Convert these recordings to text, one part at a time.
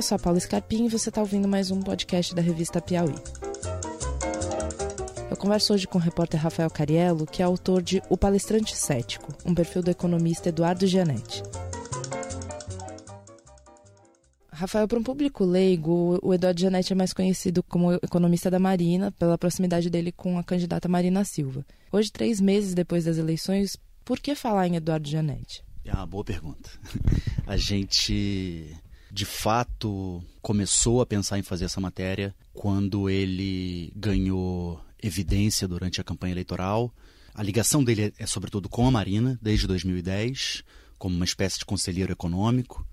Eu sou a Paula Scarpim e você está ouvindo mais um podcast da revista Piauí. Eu converso hoje com o repórter Rafael Cariello, que é autor de O Palestrante Cético, um perfil do economista Eduardo Gianetti. Rafael, para um público leigo, o Eduardo Gianetti é mais conhecido como economista da Marina, pela proximidade dele com a candidata Marina Silva. Hoje, três meses depois das eleições, por que falar em Eduardo Gianetti? É uma boa pergunta. A gente, de fato, começou a pensar em fazer essa matéria quando ele ganhou evidência durante a campanha eleitoral. A ligação dele é, sobretudo, com a Marina, desde 2010, como uma espécie de conselheiro econômico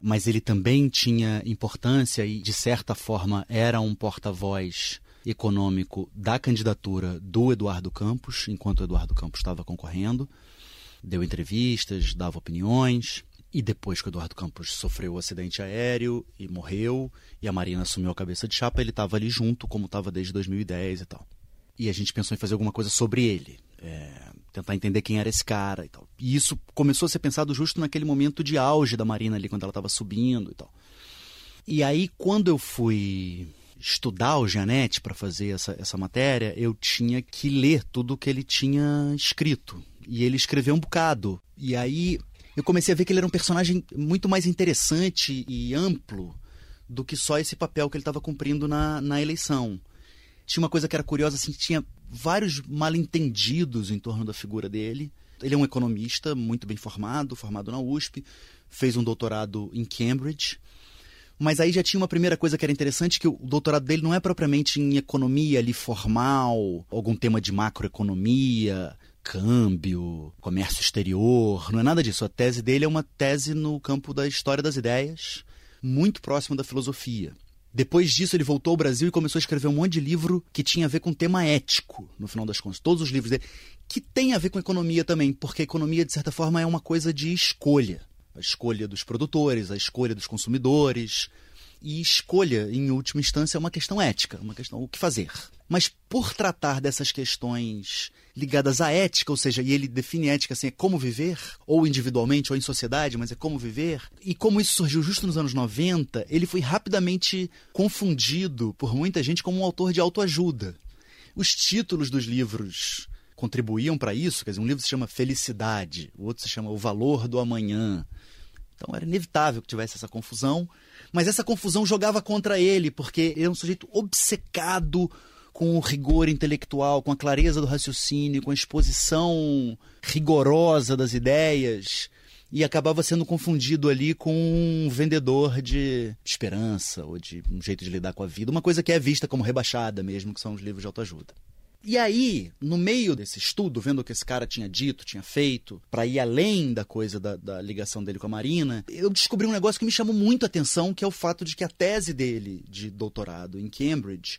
mas ele também tinha importância e, de certa forma, era um porta-voz econômico da candidatura do Eduardo Campos, enquanto Eduardo Campos estava concorrendo. Deu entrevistas, dava opiniões. E depois que o Eduardo Campos sofreu o um acidente aéreo e morreu, e a Marina assumiu a cabeça de chapa, ele estava ali junto, como estava desde 2010 e tal. E a gente pensou em fazer alguma coisa sobre ele. É, tentar entender quem era esse cara e tal. E isso começou a ser pensado justo naquele momento de auge da Marina ali, quando ela estava subindo e tal. E aí, quando eu fui estudar o Janete para fazer essa, essa matéria, eu tinha que ler tudo o que ele tinha escrito. E ele escreveu um bocado. E aí eu comecei a ver que ele era um personagem muito mais interessante e amplo do que só esse papel que ele estava cumprindo na, na eleição. Tinha uma coisa que era curiosa, assim, tinha vários mal-entendidos em torno da figura dele. Ele é um economista muito bem formado, formado na USP, fez um doutorado em Cambridge. Mas aí já tinha uma primeira coisa que era interessante, que o doutorado dele não é propriamente em economia ali formal, algum tema de macroeconomia, câmbio, comércio exterior, não é nada disso. A tese dele é uma tese no campo da história das ideias, muito próximo da filosofia. Depois disso, ele voltou ao Brasil e começou a escrever um monte de livro que tinha a ver com tema ético, no final das contas. Todos os livros dele. Que tem a ver com economia também, porque a economia, de certa forma, é uma coisa de escolha. A escolha dos produtores, a escolha dos consumidores, e escolha, em última instância, é uma questão ética, uma questão o que fazer. Mas por tratar dessas questões ligadas à ética, ou seja, e ele define ética assim, é como viver, ou individualmente, ou em sociedade, mas é como viver, e como isso surgiu justo nos anos 90, ele foi rapidamente confundido por muita gente como um autor de autoajuda. Os títulos dos livros contribuíam para isso, quer dizer, um livro se chama Felicidade, o outro se chama O Valor do Amanhã. Então era inevitável que tivesse essa confusão, mas essa confusão jogava contra ele, porque ele é um sujeito obcecado com o rigor intelectual, com a clareza do raciocínio, com a exposição rigorosa das ideias, e acabava sendo confundido ali com um vendedor de esperança ou de um jeito de lidar com a vida, uma coisa que é vista como rebaixada mesmo, que são os livros de autoajuda. E aí, no meio desse estudo, vendo o que esse cara tinha dito, tinha feito, para ir além da coisa da, da, ligação dele com a Marina, eu descobri um negócio que me chamou muito a atenção, que é o fato de que a tese dele de doutorado em Cambridge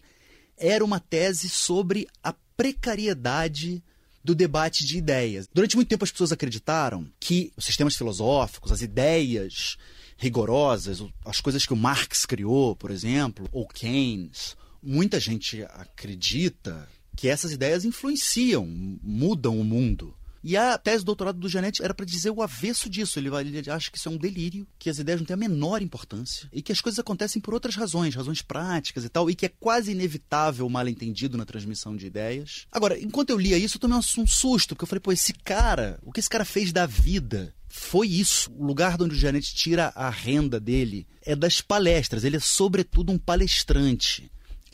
era uma tese sobre a precariedade do debate de ideias. Durante muito tempo as pessoas acreditaram que os sistemas filosóficos, as ideias rigorosas, as coisas que o Marx criou, por exemplo, ou Keynes, muita gente acredita que essas ideias influenciam, mudam o mundo. E a tese do doutorado do Janete era para dizer o avesso disso. Ele, ele acha que isso é um delírio, que as ideias não têm a menor importância e que as coisas acontecem por outras razões, razões práticas e tal, e que é quase inevitável o mal-entendido na transmissão de ideias. Agora, enquanto eu lia isso, eu tomei um susto, porque eu falei, pô, esse cara, o que esse cara fez da vida foi isso. O lugar onde o Janete tira a renda dele é das palestras. Ele é, sobretudo, um palestrante.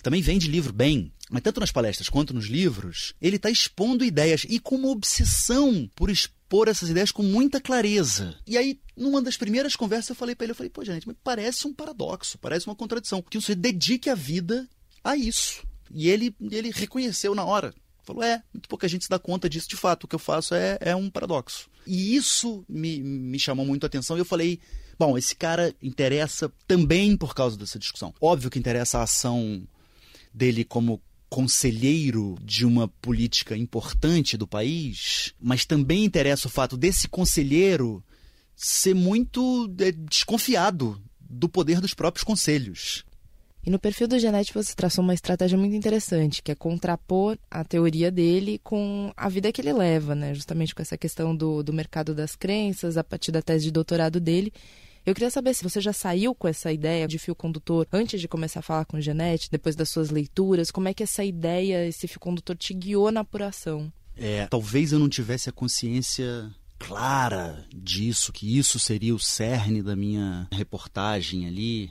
Também vende livro bem, mas tanto nas palestras quanto nos livros, ele está expondo ideias e com uma obsessão por expor essas ideias com muita clareza. E aí, numa das primeiras conversas, eu falei para ele, eu falei, pô, gente, parece um paradoxo, parece uma contradição, que você dedique a vida a isso. E ele, ele reconheceu na hora. Falou, é, muito pouca gente se dá conta disso, de fato, o que eu faço é, é um paradoxo. E isso me, me chamou muito a atenção e eu falei, bom, esse cara interessa também por causa dessa discussão. Óbvio que interessa a ação dele como conselheiro de uma política importante do país, mas também interessa o fato desse conselheiro ser muito é, desconfiado do poder dos próprios conselhos. E no perfil do Genete você traçou uma estratégia muito interessante, que é contrapor a teoria dele com a vida que ele leva, né? Justamente com essa questão do, do mercado das crenças, a partir da tese de doutorado dele. Eu queria saber se você já saiu com essa ideia de fio condutor antes de começar a falar com Janete, depois das suas leituras, como é que essa ideia, esse fio condutor te guiou na apuração? É, talvez eu não tivesse a consciência clara disso, que isso seria o cerne da minha reportagem ali.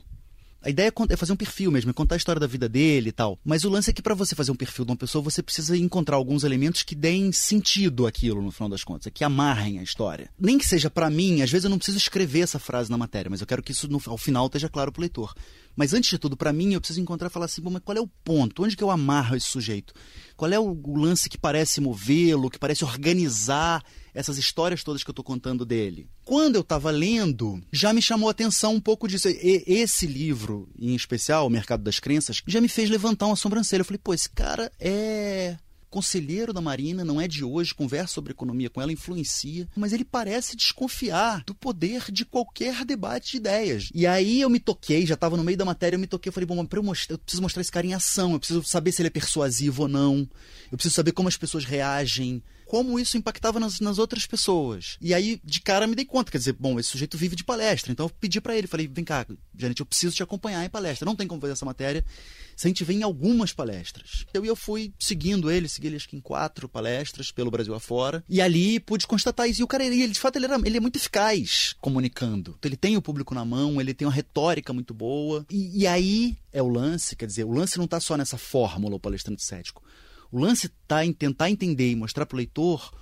A ideia é, é fazer um perfil mesmo, é contar a história da vida dele e tal. Mas o lance é que para você fazer um perfil de uma pessoa, você precisa encontrar alguns elementos que deem sentido àquilo, no final das contas, que amarrem a história. Nem que seja para mim, às vezes eu não preciso escrever essa frase na matéria, mas eu quero que isso no, ao final esteja claro pro leitor. Mas antes de tudo, para mim, eu preciso encontrar e falar assim, bom, mas qual é o ponto? Onde que eu amarro esse sujeito? Qual é o, o lance que parece movê-lo, que parece organizar essas histórias todas que eu estou contando dele? Quando eu estava lendo, já me chamou a atenção um pouco disso. E, esse livro, em especial, O Mercado das Crenças, já me fez levantar uma sobrancelha. Eu falei, pô, esse cara é conselheiro da Marina, não é de hoje, conversa sobre economia com ela, influencia, mas ele parece desconfiar do poder de qualquer debate de ideias. E aí eu me toquei, já estava no meio da matéria, eu me toquei, eu falei, bom, mas eu, mostrar, eu preciso mostrar esse cara em ação, eu preciso saber se ele é persuasivo ou não, eu preciso saber como as pessoas reagem, como isso impactava nas, nas outras pessoas. E aí, de cara, me dei conta, quer dizer, bom, esse sujeito vive de palestra, então eu pedi para ele, falei, vem cá, gente, eu preciso te acompanhar em palestra, não tem como fazer essa matéria se a gente vê em algumas palestras. Eu, eu fui seguindo ele, segui acho que em quatro palestras pelo Brasil afora, e ali pude constatar isso. E o cara, ele, de fato, ele, era, ele é muito eficaz comunicando. Ele tem o público na mão, ele tem uma retórica muito boa. E, e aí é o lance, quer dizer, o lance não está só nessa fórmula, o palestrante cético. O lance está em tentar entender e mostrar para o leitor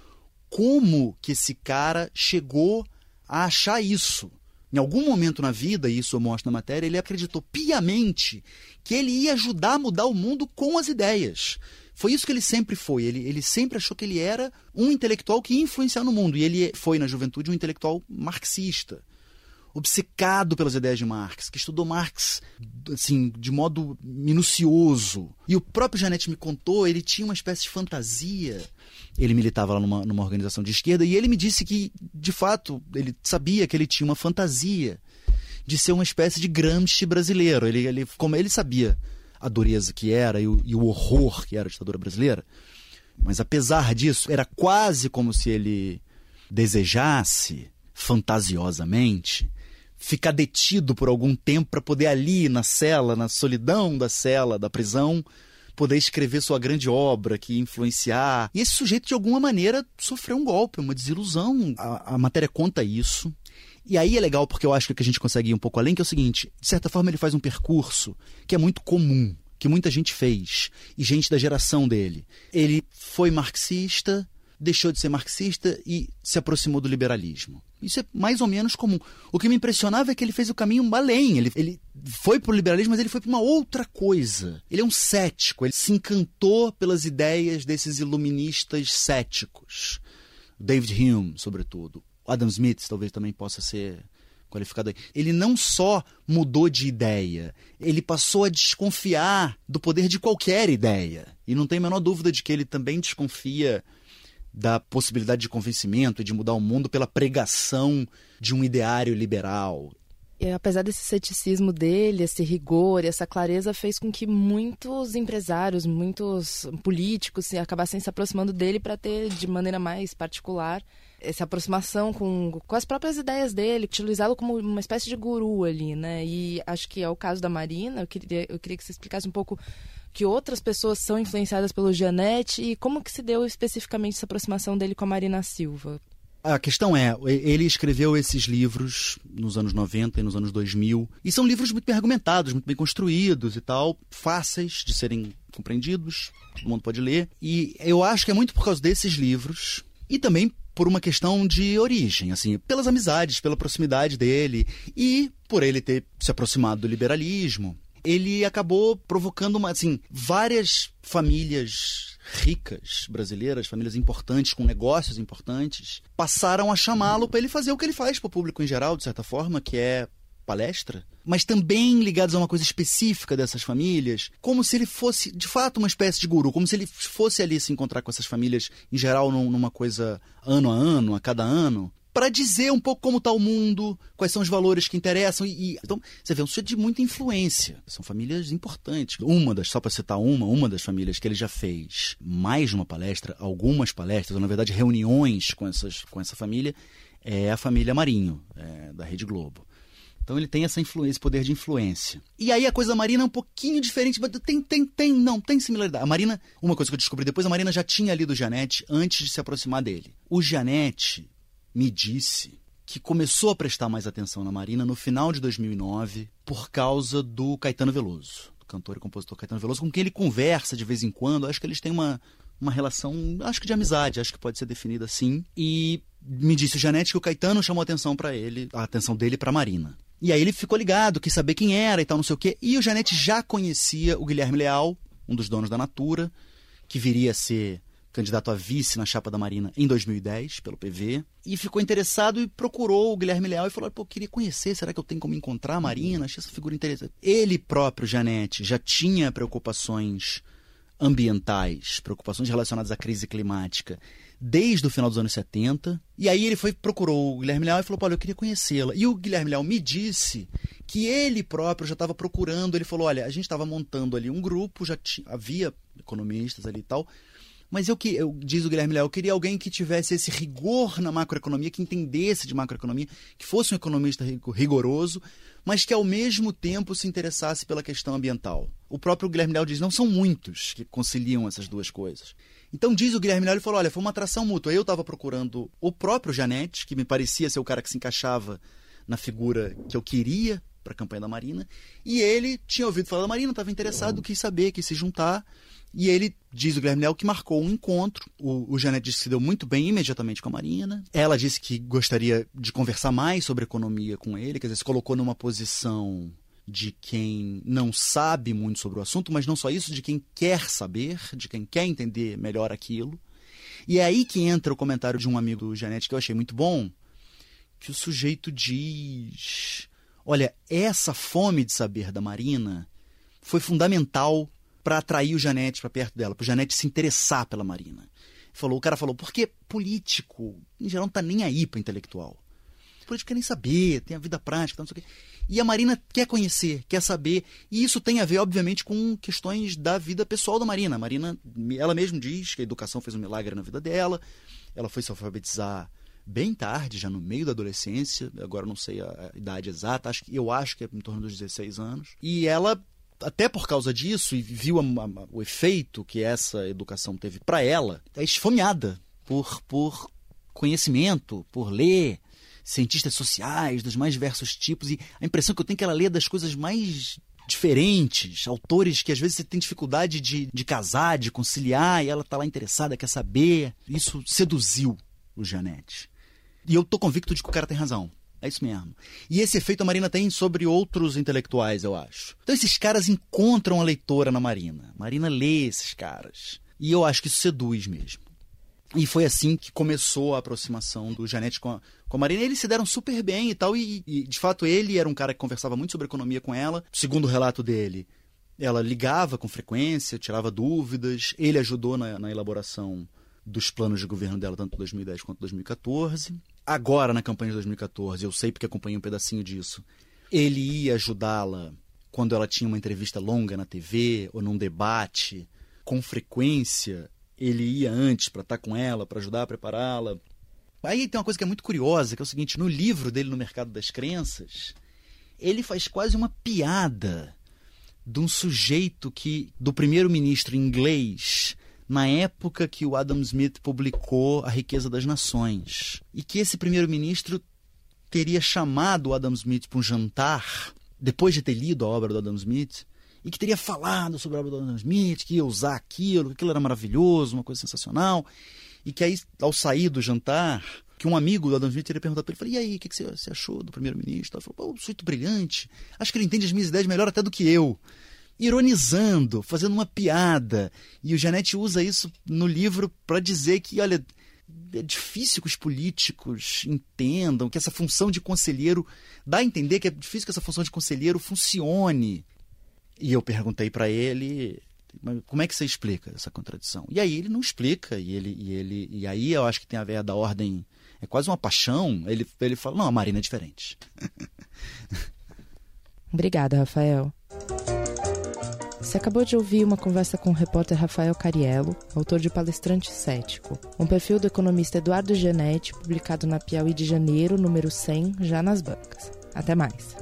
como que esse cara chegou a achar isso. Em algum momento na vida, e isso eu mostro na matéria, ele acreditou piamente que ele ia ajudar a mudar o mundo com as ideias. Foi isso que ele sempre foi. Ele, ele sempre achou que ele era um intelectual que ia influenciar no mundo. E ele foi, na juventude, um intelectual marxista obcecado pelas ideias de Marx, que estudou Marx assim de modo minucioso. E o próprio Janete me contou, ele tinha uma espécie de fantasia. Ele militava lá numa, numa organização de esquerda e ele me disse que, de fato, ele sabia que ele tinha uma fantasia de ser uma espécie de Gramsci brasileiro. Ele, ele, como ele sabia a dureza que era e o, e o horror que era a ditadura brasileira, mas apesar disso, era quase como se ele desejasse fantasiosamente ficar detido por algum tempo para poder ali na cela, na solidão da cela, da prisão, poder escrever sua grande obra, que influenciar. E esse sujeito, de alguma maneira, sofreu um golpe, uma desilusão. A, a matéria conta isso. E aí é legal porque eu acho que a gente consegue ir um pouco além, que é o seguinte: de certa forma, ele faz um percurso que é muito comum, que muita gente fez, e gente da geração dele. Ele foi marxista, deixou de ser marxista e se aproximou do liberalismo. Isso é mais ou menos comum. O que me impressionava é que ele fez o caminho além. Ele, ele foi para o liberalismo, mas ele foi para uma outra coisa. Ele é um cético. Ele se encantou pelas ideias desses iluministas céticos. David Hume, sobretudo. Adam Smith talvez também possa ser qualificado aí. Ele não só mudou de ideia, ele passou a desconfiar do poder de qualquer ideia. E não tem a menor dúvida de que ele também desconfia da possibilidade de convencimento e de mudar o mundo pela pregação de um ideário liberal. E, apesar desse ceticismo dele, esse rigor, essa clareza fez com que muitos empresários, muitos políticos se acabassem se aproximando dele para ter de maneira mais particular essa aproximação com, com as próprias ideias dele, utilizá-lo como uma espécie de guru ali, né? E acho que é o caso da Marina. Eu queria, eu queria que você explicasse um pouco que outras pessoas são influenciadas pelo Gianetti e como que se deu especificamente essa aproximação dele com a Marina Silva? A questão é, ele escreveu esses livros nos anos 90 e nos anos 2000, e são livros muito bem argumentados, muito bem construídos e tal, fáceis de serem compreendidos, todo mundo pode ler. E eu acho que é muito por causa desses livros e também por uma questão de origem, assim, pelas amizades, pela proximidade dele e por ele ter se aproximado do liberalismo. Ele acabou provocando uma, assim, várias famílias ricas brasileiras, famílias importantes com negócios importantes, passaram a chamá-lo para ele fazer o que ele faz para o público em geral, de certa forma, que é palestra, mas também ligados a uma coisa específica dessas famílias, como se ele fosse de fato uma espécie de guru, como se ele fosse ali se encontrar com essas famílias em geral numa coisa ano a ano, a cada ano, para dizer um pouco como está o mundo, quais são os valores que interessam. E, e, então, você vê um sujeito de muita influência. São famílias importantes. Uma das, só para citar uma, uma das famílias que ele já fez mais de uma palestra, algumas palestras, ou na verdade reuniões com, essas, com essa família, é a família Marinho, é, da Rede Globo. Então ele tem essa influência, esse poder de influência. E aí a coisa da Marina é um pouquinho diferente, tem, tem, tem, não, tem similaridade. A Marina, uma coisa que eu descobri depois, a Marina já tinha lido o Janete antes de se aproximar dele. O Janete me disse que começou a prestar mais atenção na Marina no final de 2009 por causa do Caetano Veloso, do cantor e compositor Caetano Veloso, com quem ele conversa de vez em quando. Acho que eles têm uma, uma relação, acho que de amizade, acho que pode ser definida assim. E me disse o Janete que o Caetano chamou a atenção para ele, a atenção dele para Marina. E aí ele ficou ligado, quis saber quem era e tal, não sei o quê. E o Janete já conhecia o Guilherme Leal, um dos donos da Natura, que viria a ser candidato a vice na chapa da Marina em 2010, pelo PV, e ficou interessado e procurou o Guilherme Leal e falou: pô, queria conhecer, será que eu tenho como encontrar a Marina? Achei essa figura interessante. Ele próprio, Janete, já tinha preocupações ambientais, preocupações relacionadas à crise climática desde o final dos anos 70. E aí ele foi procurou o Guilherme Leal e falou: "Olha, eu queria conhecê-la". E o Guilherme Leal me disse que ele próprio já estava procurando, ele falou: "Olha, a gente estava montando ali um grupo, já tinha, havia economistas ali e tal, mas eu que eu, diz o Guilherme Leal, eu queria alguém que tivesse esse rigor na macroeconomia, que entendesse de macroeconomia, que fosse um economista rigoroso, mas que ao mesmo tempo se interessasse pela questão ambiental. O próprio Guilherme Leal diz: não são muitos que conciliam essas duas coisas. Então diz o Guilherme Leal, ele falou: olha, foi uma atração mútua. Eu estava procurando o próprio Janete, que me parecia ser o cara que se encaixava na figura que eu queria para a campanha da Marina, e ele tinha ouvido falar da Marina, estava interessado, quis saber, quis se juntar. E ele diz o Guilherme Leal que marcou um encontro. O, o Janete disse que se deu muito bem imediatamente com a Marina. Ela disse que gostaria de conversar mais sobre economia com ele, quer dizer, se colocou numa posição de quem não sabe muito sobre o assunto, mas não só isso, de quem quer saber, de quem quer entender melhor aquilo. E é aí que entra o comentário de um amigo do Janete que eu achei muito bom, que o sujeito diz: Olha, essa fome de saber da Marina foi fundamental para atrair o Janete para perto dela, para o Janete se interessar pela Marina. Falou, o cara falou, porque político, em geral, não tá nem aí para intelectual. político quer nem saber, tem a vida prática, não sei o quê. E a Marina quer conhecer, quer saber, e isso tem a ver, obviamente, com questões da vida pessoal da Marina. A Marina, ela mesma diz que a educação fez um milagre na vida dela, ela foi se alfabetizar bem tarde, já no meio da adolescência, agora não sei a, idade exata, acho que, eu acho que é em torno dos 16 anos. E ela, até por causa disso, e viu a, a, o efeito que essa educação teve para ela, é esfomeada por, por conhecimento, por ler, cientistas sociais dos mais diversos tipos e a impressão que eu tenho é que ela lê das coisas mais diferentes, autores que às vezes você tem dificuldade de, de casar, de conciliar, e ela está lá interessada, quer saber. Isso seduziu o Janete. E eu tô convicto de que o cara tem razão. É isso mesmo. E esse efeito a Marina tem sobre outros intelectuais, eu acho. Então esses caras encontram a leitora na Marina. Marina lê esses caras. E eu acho que isso seduz mesmo. E foi assim que começou a aproximação do Janete com a, com a Marina. Eles se deram super bem e tal. E, e, de fato, ele era um cara que conversava muito sobre economia com ela. Segundo o relato dele, ela ligava com frequência, tirava dúvidas. Ele ajudou na, na elaboração dos planos de governo dela, tanto 2010 quanto 2014. Agora, na campanha de 2014, eu sei porque acompanhei um pedacinho disso, ele ia ajudá-la quando ela tinha uma entrevista longa na TV ou num debate. Com frequência, ele ia antes para estar com ela, para ajudar a prepará-la. Aí tem uma coisa que é muito curiosa, que é o seguinte, no livro dele no Mercado das Crenças, ele faz quase uma piada de um sujeito que do primeiro-ministro inglês na época que o Adam Smith publicou A Riqueza das Nações. E que esse primeiro-ministro teria chamado o Adam Smith para um jantar, depois de ter lido a obra do Adam Smith, e que teria falado sobre a obra do Adam Smith, que ia usar aquilo, que aquilo era maravilhoso, uma coisa sensacional, e que aí, ao sair do jantar, que um amigo do Adam Smith teria perguntado para ele, e aí, o que, que você achou do primeiro-ministro? Ele falou, pô, sujeito brilhante, acho que ele entende as minhas ideias melhor até do que eu. Ironizando, fazendo uma piada. E o Janete usa isso no livro para dizer que, olha, é difícil que os políticos entendam que essa função de conselheiro dá a entender que é difícil que essa função de conselheiro funcione. E eu perguntei para ele, como é que você explica essa contradição? E aí ele não explica, e ele e ele e aí eu acho que tem a ver da ordem, é quase uma paixão. Ele ele fala: "Não, a Marina é diferente". Obrigada, Rafael. Você acabou de ouvir uma conversa com o repórter Rafael Cariello, autor de Palestrante Cético, um perfil do economista Eduardo Genetti, publicado na Piauí de Janeiro, número 100, já nas bancas. Até mais.